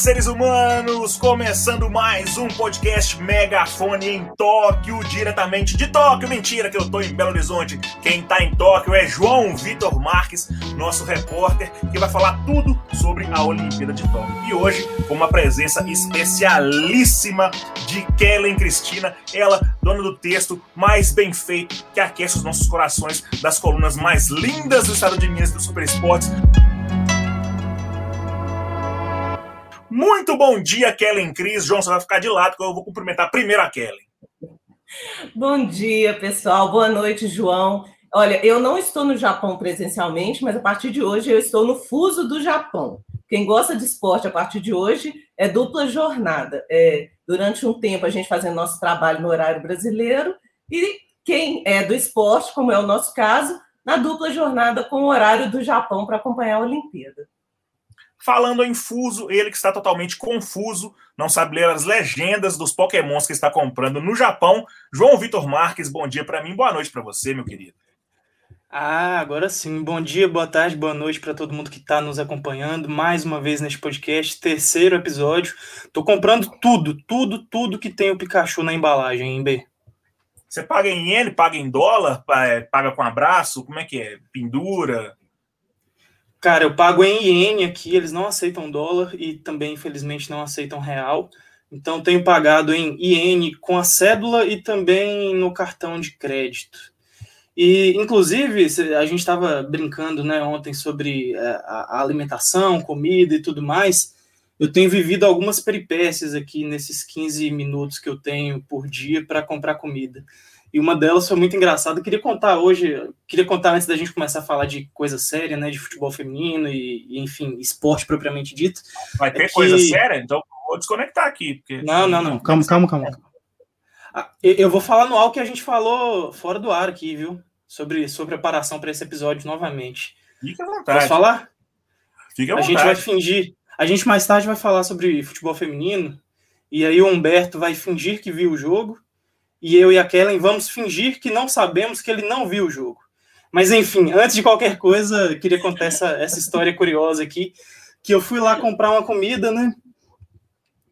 seres humanos! Começando mais um podcast Megafone em Tóquio, diretamente de Tóquio. Mentira que eu tô em Belo Horizonte. Quem tá em Tóquio é João Vitor Marques, nosso repórter, que vai falar tudo sobre a Olimpíada de Tóquio. E hoje, com uma presença especialíssima de Kellen Cristina, ela, dona do texto mais bem feito, que aquece os nossos corações das colunas mais lindas do estado de Minas do Super Esportes. Muito bom dia, Kellen Cris. João, você vai ficar de lado, que eu vou cumprimentar primeiro a Kellen. Bom dia, pessoal. Boa noite, João. Olha, eu não estou no Japão presencialmente, mas a partir de hoje eu estou no fuso do Japão. Quem gosta de esporte a partir de hoje é dupla jornada. É, durante um tempo a gente fazendo nosso trabalho no horário brasileiro e quem é do esporte, como é o nosso caso, na dupla jornada com o horário do Japão para acompanhar a Olimpíada. Falando em fuso, ele que está totalmente confuso, não sabe ler as legendas dos pokémons que está comprando no Japão. João Vitor Marques, bom dia para mim, boa noite para você, meu querido. Ah, agora sim. Bom dia, boa tarde, boa noite para todo mundo que está nos acompanhando mais uma vez neste podcast, terceiro episódio. Tô comprando tudo, tudo, tudo que tem o Pikachu na embalagem, hein, B? Você paga em iene, paga em dólar, é, paga com abraço, como é que é? Pendura? Cara, eu pago em iene aqui, eles não aceitam dólar e também, infelizmente, não aceitam real. Então, tenho pagado em iene com a cédula e também no cartão de crédito. E, inclusive, a gente estava brincando né, ontem sobre é, a alimentação, comida e tudo mais. Eu tenho vivido algumas peripécias aqui nesses 15 minutos que eu tenho por dia para comprar comida. E uma delas foi muito engraçada. Eu queria contar hoje, queria contar antes da gente começar a falar de coisa séria, né, de futebol feminino e, e enfim, esporte propriamente dito. Vai ter é que... coisa séria? Então vou desconectar aqui. Porque... Não, não, não. Calma, calma, calma. Ah, eu vou falar no algo que a gente falou fora do ar aqui, viu? Sobre, sobre preparação para esse episódio novamente. Fique à vontade. Posso falar? Fique à vontade. A gente vai fingir. A gente mais tarde vai falar sobre futebol feminino. E aí o Humberto vai fingir que viu o jogo e eu e a Kellen vamos fingir que não sabemos que ele não viu o jogo. Mas enfim, antes de qualquer coisa, queria contar essa, essa história curiosa aqui, que eu fui lá comprar uma comida, né?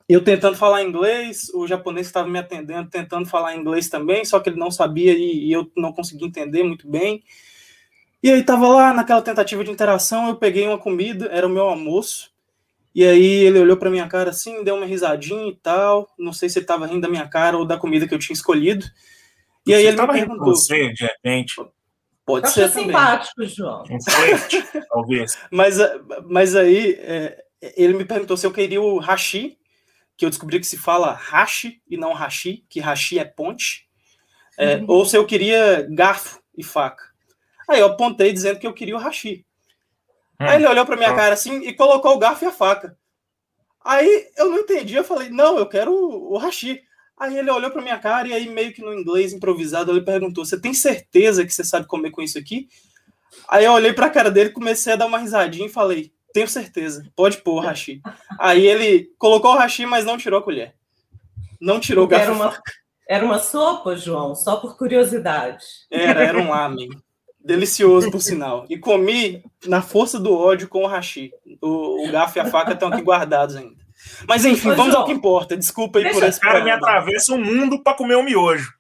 Eu tentando falar inglês, o japonês estava me atendendo tentando falar inglês também, só que ele não sabia e, e eu não consegui entender muito bem. E aí tava lá naquela tentativa de interação, eu peguei uma comida, era o meu almoço, e aí ele olhou para minha cara assim, deu uma risadinha e tal. Não sei se ele estava rindo da minha cara ou da comida que eu tinha escolhido. E aí você ele me perguntou. Você, de repente. Pode ser também. simpático, João. Um flerte, talvez. Mas, mas aí é, ele me perguntou se eu queria o hashi, que eu descobri que se fala hashi e não hashi, que hashi é ponte. É, uhum. Ou se eu queria garfo e faca. Aí eu apontei dizendo que eu queria o hashi. Hum. Aí ele olhou para minha cara assim e colocou o garfo e a faca. Aí eu não entendi, eu falei, não, eu quero o, o hashi. Aí ele olhou para minha cara e aí meio que no inglês improvisado ele perguntou: "Você tem certeza que você sabe comer com isso aqui?" Aí eu olhei para a cara dele, comecei a dar uma risadinha e falei: "Tenho certeza. Pode pôr o hashi." aí ele colocou o hashi, mas não tirou a colher. Não tirou o garfo. Era uma, era uma sopa, João, só por curiosidade. Era, era um lamen. Delicioso, por sinal. E comi na força do ódio com o hashi. O, o garfo e a faca estão aqui guardados ainda. Mas enfim, Ô, vamos João, ao que importa. Desculpa aí deixa, por esse cara me atravessa o mundo para comer um miojo.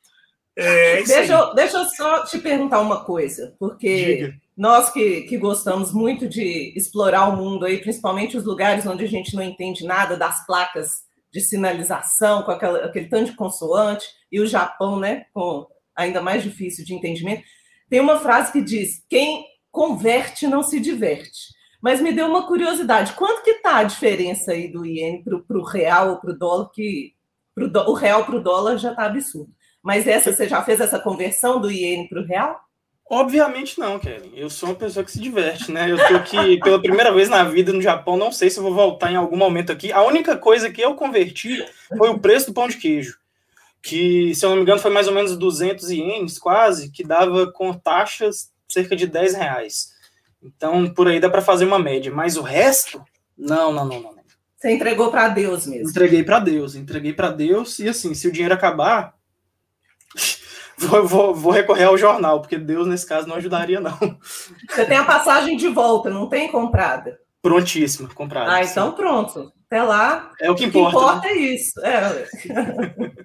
É, deixa, eu, deixa eu só te perguntar uma coisa, porque Diga. nós que, que gostamos muito de explorar o mundo aí, principalmente os lugares onde a gente não entende nada das placas de sinalização, com aquela, aquele tanto de consoante, e o Japão, né, com ainda mais difícil de entendimento. Tem uma frase que diz: quem converte não se diverte. Mas me deu uma curiosidade: quanto que está a diferença aí do iene para o real ou para o dólar? Que pro o real para o dólar já está absurdo. Mas essa você já fez essa conversão do iene para o real? Obviamente não, Kevin. Eu sou uma pessoa que se diverte, né? Eu tô aqui pela primeira vez na vida no Japão, não sei se vou voltar em algum momento aqui. A única coisa que eu converti foi o preço do pão de queijo que, se eu não me engano, foi mais ou menos 200 ienes, quase, que dava com taxas cerca de 10 reais. Então, por aí dá para fazer uma média. Mas o resto, não, não, não, não. Você entregou para Deus mesmo? Entreguei para Deus, entreguei para Deus. E assim, se o dinheiro acabar, vou, vou, vou, recorrer ao jornal, porque Deus, nesse caso, não ajudaria, não. Você tem a passagem de volta, não tem comprada? Prontíssima, comprada. Ah, então sim. pronto. Até lá, é o que importa. O que importa né? é isso. É.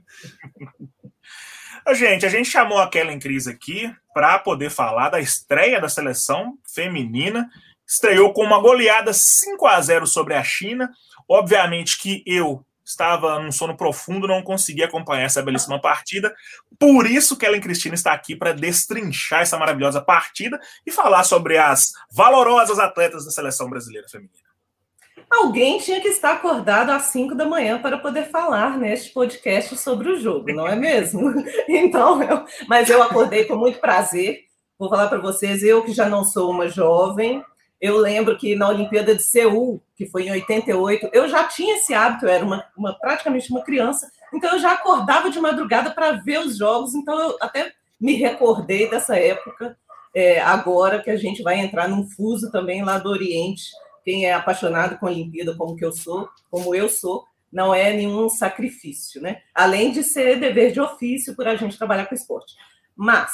Gente, a gente chamou a Kellen Cris aqui para poder falar da estreia da seleção feminina. Estreou com uma goleada 5 a 0 sobre a China. Obviamente que eu estava num sono profundo, não consegui acompanhar essa belíssima partida. Por isso que Ellen Cristina está aqui para destrinchar essa maravilhosa partida e falar sobre as valorosas atletas da seleção brasileira feminina. Alguém tinha que estar acordado às 5 da manhã para poder falar neste podcast sobre o jogo, não é mesmo? Então, eu, mas eu acordei com muito prazer. Vou falar para vocês, eu que já não sou uma jovem, eu lembro que na Olimpíada de Seul, que foi em 88, eu já tinha esse hábito, eu era uma, uma praticamente uma criança, então eu já acordava de madrugada para ver os jogos, então eu até me recordei dessa época, é, agora que a gente vai entrar num fuso também lá do Oriente. Quem é apaixonado com a Olimpíada, como que eu sou, como eu sou, não é nenhum sacrifício, né? Além de ser dever de ofício por a gente trabalhar com esporte. Mas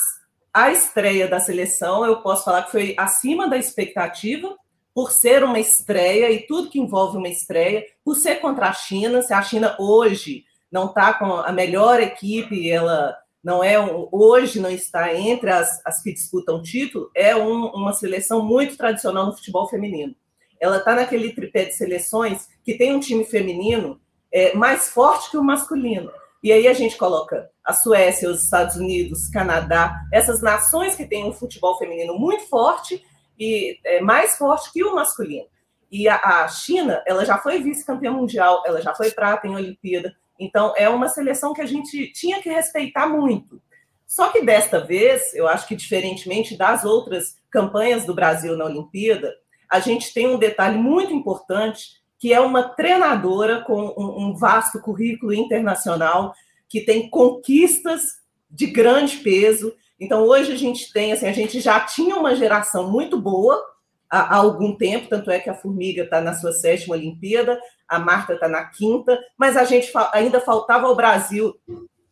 a estreia da seleção, eu posso falar que foi acima da expectativa, por ser uma estreia e tudo que envolve uma estreia, por ser contra a China. Se a China hoje não está com a melhor equipe, ela não é hoje não está entre as, as que disputam título, é um, uma seleção muito tradicional no futebol feminino. Ela está naquele tripé de seleções que tem um time feminino é, mais forte que o masculino. E aí a gente coloca a Suécia, os Estados Unidos, Canadá, essas nações que têm um futebol feminino muito forte e é, mais forte que o masculino. E a, a China, ela já foi vice-campeã mundial, ela já foi prata em Olimpíada. Então é uma seleção que a gente tinha que respeitar muito. Só que desta vez, eu acho que diferentemente das outras campanhas do Brasil na Olimpíada, a gente tem um detalhe muito importante que é uma treinadora com um, vasto currículo internacional, que tem conquistas de grande peso. Então, hoje a gente tem, assim, a gente já tinha uma geração muito boa há, algum tempo, tanto é que a Formiga está na sua sétima Olimpíada, a Marta está na quinta, mas a gente ainda faltava ao Brasil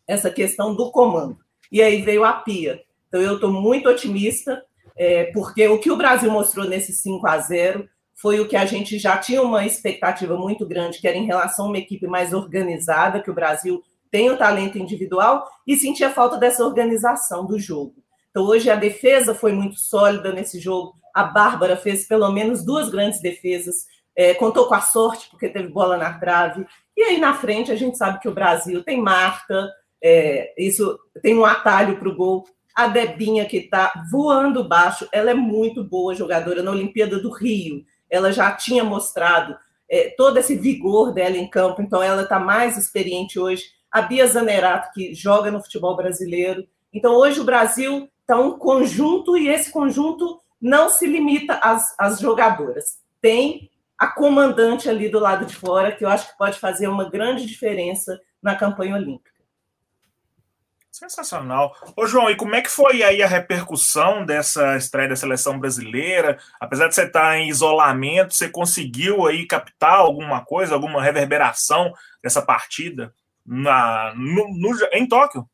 essa questão do comando. E aí veio a Pia. Então, eu estou muito otimista, é, porque o que o Brasil mostrou nesse 5 a 0 foi o que a gente já tinha uma expectativa muito grande, que era em relação a uma equipe mais organizada, que o Brasil tem o talento individual, e sentia falta dessa organização do jogo. Então, hoje a defesa foi muito sólida nesse jogo. A Bárbara fez pelo menos duas grandes defesas, é, contou com a sorte, porque teve bola na trave. E aí, na frente, a gente sabe que o Brasil tem Marta, é, isso tem um atalho para o gol. A Debinha, que está voando baixo, ela é muito boa jogadora na Olimpíada do Rio ela já tinha mostrado é, todo esse vigor dela em campo, então ela está mais experiente hoje. A Bia Zanerato, que joga no futebol brasileiro. Então, hoje o Brasil está um conjunto e esse conjunto não se limita às, às jogadoras. Tem a comandante ali do lado de fora, que eu acho que pode fazer uma grande diferença na campanha olímpica. Sensacional. Ô, João, e como é que foi aí a repercussão dessa estreia da seleção brasileira? Apesar de você estar em isolamento, você conseguiu aí captar alguma coisa, alguma reverberação dessa partida na, no, no, em Tóquio?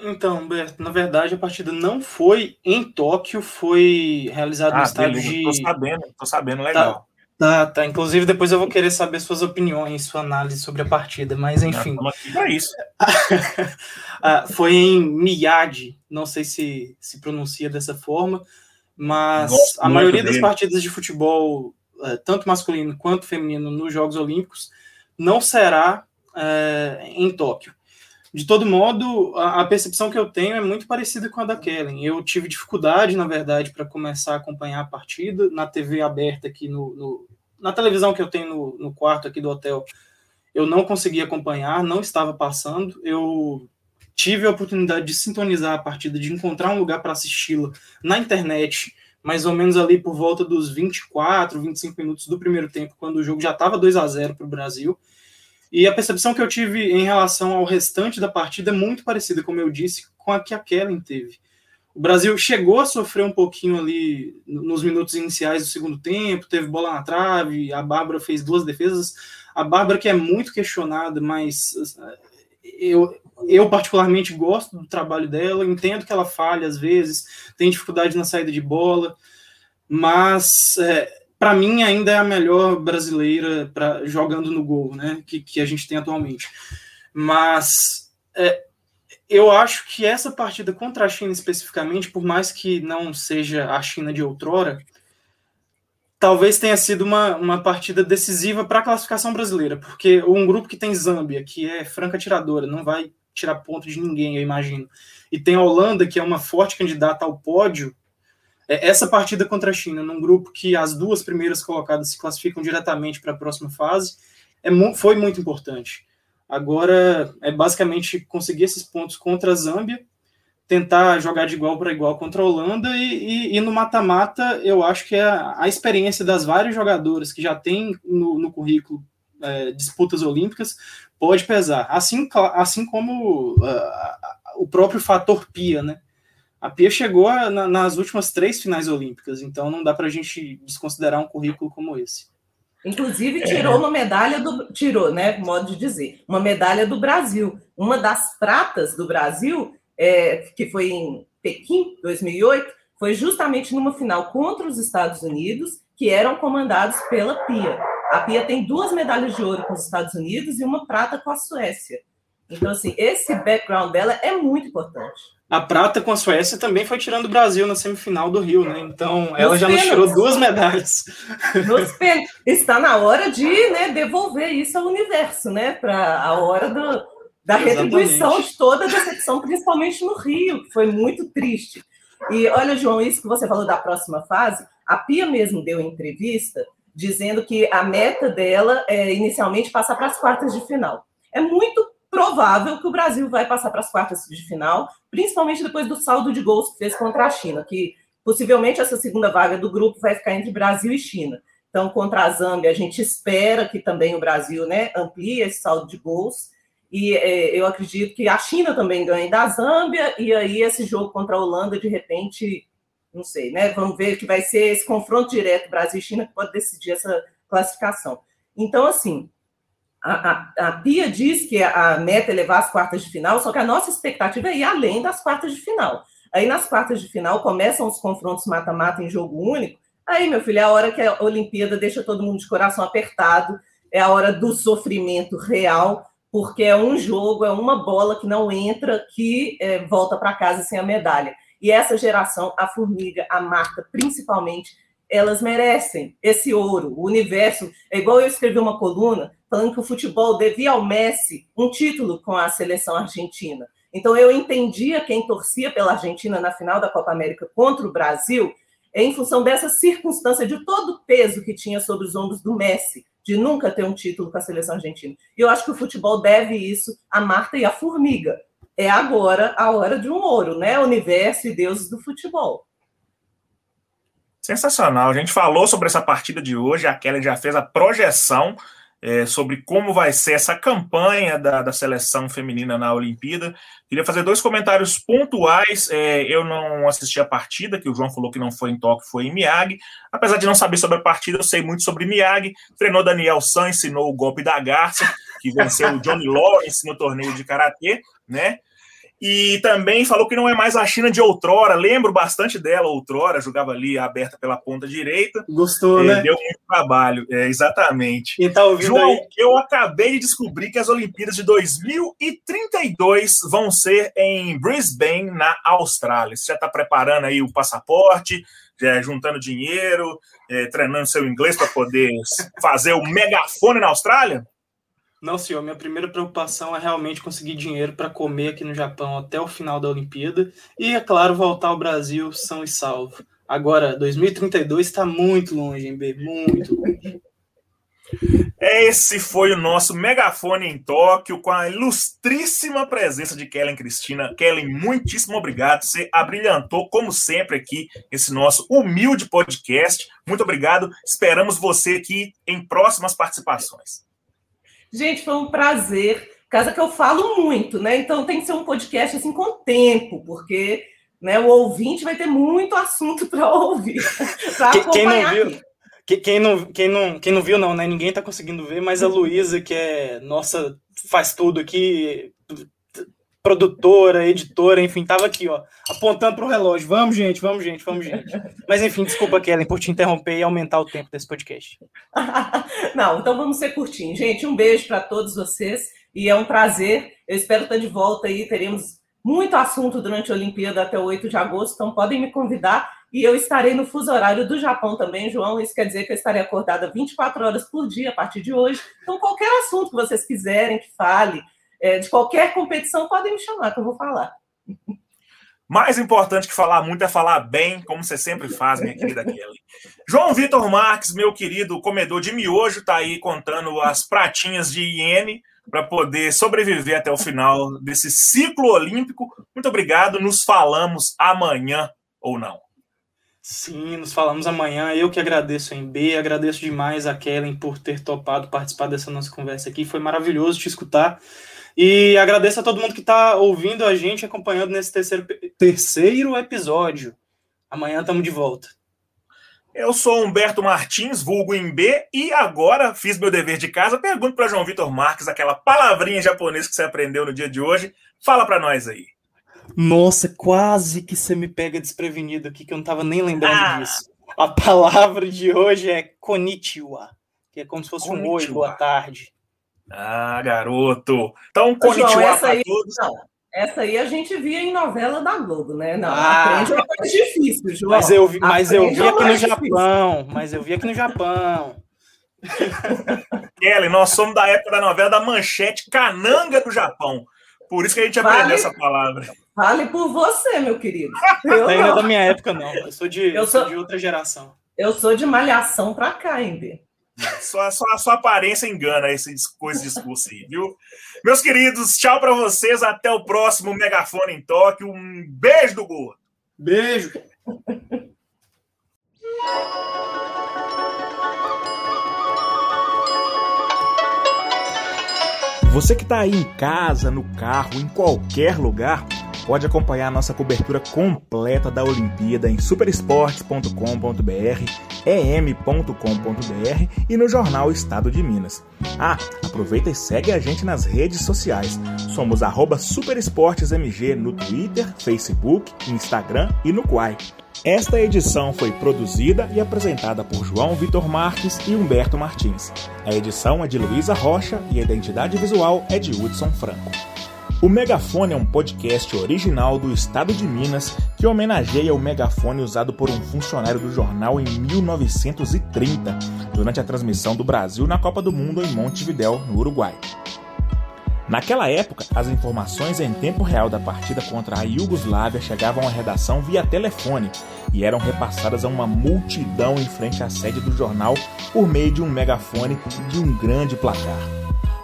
Então, Humberto, na verdade a partida não foi em Tóquio, foi realizada ah, no estádio de. Tô sabendo, tô sabendo, legal. Tá. Tá, tá. Inclusive, depois eu vou querer saber suas opiniões, sua análise sobre a partida, mas enfim. É isso. Ah, foi em Miyagi, não sei se se pronuncia dessa forma, mas Gosto a maioria dele. das partidas de futebol, eh, tanto masculino quanto feminino, nos Jogos Olímpicos, não será é, em Tóquio. De todo modo, a, percepção que eu tenho é muito parecida com a da Kellen. Eu tive dificuldade, na verdade, para começar a acompanhar a partida na TV aberta aqui no, no na televisão que eu tenho no, no, quarto aqui do hotel. Eu não consegui acompanhar, não estava passando. Eu tive a oportunidade de sintonizar a partida, de encontrar um lugar para assisti-la na internet, mais ou menos ali por volta dos 24, 25 minutos do primeiro tempo, quando o jogo já estava 2 a 0 para o Brasil. E a percepção que eu tive em relação ao restante da partida é muito parecida, como eu disse, com a que a Kellen teve. O Brasil chegou a sofrer um pouquinho ali nos minutos iniciais do segundo tempo, teve bola na trave, a Bárbara fez duas defesas. A Bárbara, que é muito questionada, mas eh, eu, eu particularmente gosto do trabalho dela, entendo que ela falha às vezes, tem dificuldade na saída de bola, mas é, para mim ainda é a melhor brasileira para jogando no gol, né? Que, que a gente tem atualmente. Mas é, eu acho que essa partida contra a China especificamente, por mais que não seja a China de outrora, talvez tenha sido uma, uma partida decisiva para a classificação brasileira, porque um grupo que tem Zâmbia, que é franca tiradora, não vai tirar ponto de ninguém, eu imagino, e tem a Holanda, que é uma forte candidata ao pódio, essa partida contra a China, num grupo que as duas primeiras colocadas se classificam diretamente para a próxima fase, é, foi muito importante. Agora é basicamente conseguir esses pontos contra a Zâmbia, tentar jogar de igual para igual contra a Holanda e, e, e no mata-mata eu acho que é a, a, experiência das vários jogadores que já tem no, no currículo é, disputas olímpicas pode pesar, assim, assim como uh, o próprio fator Pia, né? A Pia chegou na, nas últimas três finais olímpicas, então não dá para a gente desconsiderar um currículo como esse. Inclusive tirou é. uma medalha do tirou, né, modo de dizer, uma medalha do Brasil. Uma das pratas do Brasil, é, que foi em Pequim, 2008, foi justamente numa final contra os Estados Unidos, que eram comandados pela Pia. A Pia tem duas medalhas de ouro com os Estados Unidos e uma prata com a Suécia. Então, assim, esse background dela é muito importante. A prata com a Suécia também foi tirando o Brasil na semifinal do Rio, né? Então, ela já nos tirou duas medalhas. Nos Está na hora de né, devolver isso ao universo, né? Para a hora do, da retribuição de toda a decepção, principalmente no Rio, que foi muito triste. E olha, João, isso que você falou da próxima fase, a Pia mesmo deu entrevista dizendo que a meta dela é inicialmente passar para as quartas de final. É muito provável que o Brasil vai passar para as quartas de final, principalmente depois do saldo de gols que fez contra a China, que possivelmente essa segunda vaga do grupo vai ficar entre Brasil e China. Então, contra a Zâmbia, a gente espera que também o Brasil né, amplie esse saldo de gols. E é, eu acredito que a China também ganhe da Zâmbia, e aí esse jogo contra a Holanda, de repente, não sei, né? Vamos ver que vai ser esse confronto direto Brasil e China que pode decidir essa classificação. Então, assim, a, a, a, Pia diz que a meta é levar as quartas de final, só que a nossa expectativa é ir além das quartas de final. Aí nas quartas de final começam os confrontos mata-mata em jogo único. Aí, meu filho, é a hora que a Olimpíada deixa todo mundo de coração apertado, é a hora do sofrimento real, porque é um jogo, é uma bola que não entra, que é, volta para casa sem a medalha. E essa geração, a Formiga, a Marta, principalmente, elas merecem esse ouro. O universo, é igual eu escrevi uma coluna falando que o futebol devia ao Messi um título com a seleção argentina. Então eu entendia quem torcia pela Argentina na final da Copa América contra o Brasil em função dessa circunstância de todo o peso que tinha sobre os ombros do Messi, de nunca ter um título com a seleção argentina. E eu acho que o futebol deve isso a Marta e a Formiga. É agora a hora de um ouro, né? Universo e deuses do futebol. Sensacional. A gente falou sobre essa partida de hoje, a Kelly já fez a projeção é, sobre como vai ser essa campanha da, da seleção feminina na Olimpíada. Queria fazer dois comentários pontuais. É, eu não assisti a partida, que o João falou que não foi em Tóquio, foi em Miyagi. Apesar de não saber sobre a partida, eu sei muito sobre Miyagi. Treinou Daniel San, ensinou o golpe da garça, que venceu o Johnny Lawrence no torneio de karatê, né? E também falou que não é mais a China de outrora. Lembro bastante dela outrora, jogava ali aberta pela ponta direita. Gostou, é, né? Deu muito trabalho, é, exatamente. E tá ouvindo João, aí? eu acabei de descobrir que as Olimpíadas de 2032 vão ser em Brisbane, na Austrália. Você já está preparando aí o passaporte, já juntando dinheiro, é, treinando seu inglês para poder fazer o megafone na Austrália? Não, senhor. Minha primeira preocupação é realmente conseguir dinheiro para comer aqui no Japão até o final da Olimpíada e, é claro, voltar ao Brasil são e salvo. Agora, 2032 está muito longe, hein, B? Muito longe. Esse foi o nosso megafone em Tóquio, com a ilustríssima presença de Kellen Cristina. Kellen, muitíssimo obrigado. Você abrilhantou, como sempre, aqui esse nosso humilde podcast. Muito obrigado. Esperamos você aqui em próximas participações. Gente, foi um prazer. Casa que eu falo muito, né? Então tem que ser um podcast assim com tempo, porque né, o ouvinte vai ter muito assunto para ouvir. quem não viu, quem não, quem, não, quem não viu, não, né? Ninguém está conseguindo ver, mas a Luísa, que é nossa, faz tudo aqui, produtora, editora, enfim, tava aqui, ó, apontando pro relógio. Vamos, gente, vamos, gente, vamos, gente. Mas enfim, desculpa, Kellen, por te interromper e aumentar o tempo desse podcast. Não, então vamos ser curtinho. Gente, um beijo para todos vocês e é um prazer. Eu espero estar de volta aí. Teremos muito assunto durante a Olimpíada até o 8 de agosto, então podem me convidar. E eu estarei no fuso horário do Japão também, João. Isso quer dizer que eu estarei acordada 24 horas por dia a partir de hoje. Então, qualquer assunto que vocês quiserem que fale, é, de qualquer competição, podem me chamar, que eu vou falar. Mais importante que falar muito é falar bem, como você sempre faz, minha querida Kelly. João Vitor Marques, meu querido comedor de miojo, está aí contando as pratinhas de iene para poder sobreviver até o final desse ciclo olímpico. Muito obrigado. Nos falamos amanhã ou não. Sim, nos falamos amanhã. Eu que agradeço a MB, agradeço demais a Kellen por ter topado participar dessa nossa conversa aqui. Foi maravilhoso te escutar. E agradeço a todo mundo que está ouvindo a gente, acompanhando nesse terceiro, terceiro episódio. Amanhã estamos de volta. Eu sou Humberto Martins, vulgo em B, e agora fiz meu dever de casa. Pergunto para João Vitor Marques aquela palavrinha japonesa que você aprendeu no dia de hoje. Fala para nós aí. Nossa, quase que você me pega desprevenido aqui, que eu não estava nem lembrando ah. disso. A palavra de hoje é konnichiwa, que é como se fosse konnichiwa. um oi, boa tarde. Ah, garoto. Então, konnichiwa para todos. Não, essa aí a gente via em novela da Globo, né? Não, ah, aprende é mais difícil, João. Mas eu, vi, mas eu vi aqui no difícil. Japão. Mas eu vi aqui no Japão. Kelly, nós somos da época da novela da Manchete Cananga do Japão. Por isso que a gente vale, aprendeu essa palavra. Vale por você, meu querido. Eu não é da minha época, não. Eu sou de, eu sou, de outra geração. Eu sou de malhação pra cá, ainda. Só, só a sua aparência engana esse coisa de discurso aí, viu? Meus queridos, tchau para vocês. Até o próximo Megafone em Tóquio. Um beijo do Gordo. Beijo. Você que está aí em casa, no carro, em qualquer lugar pode acompanhar nossa cobertura completa da Olimpíada em superesportes.com.br, em.com.br e no jornal Estado de Minas. Ah, aproveita e segue a gente nas redes sociais. Somos superesportesmg no Twitter, Facebook, Instagram e no Quai. Esta edição foi produzida e apresentada por João Vitor Marques e Humberto Martins. A edição é de Luísa Rocha e a identidade visual é de Hudson Franco. O Megafone é um podcast original do estado de Minas que homenageia o megafone usado por um funcionário do jornal em 1930, durante a transmissão do Brasil na Copa do Mundo em Montevidéu, no Uruguai. Naquela época, as informações em tempo real da partida contra a Iugoslávia chegavam à redação via telefone e eram repassadas a uma multidão em frente à sede do jornal por meio de um megafone e de um grande placar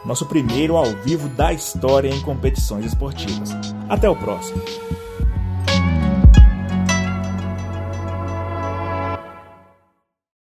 nosso primeiro ao vivo da história em competições esportivas. Até o próximo!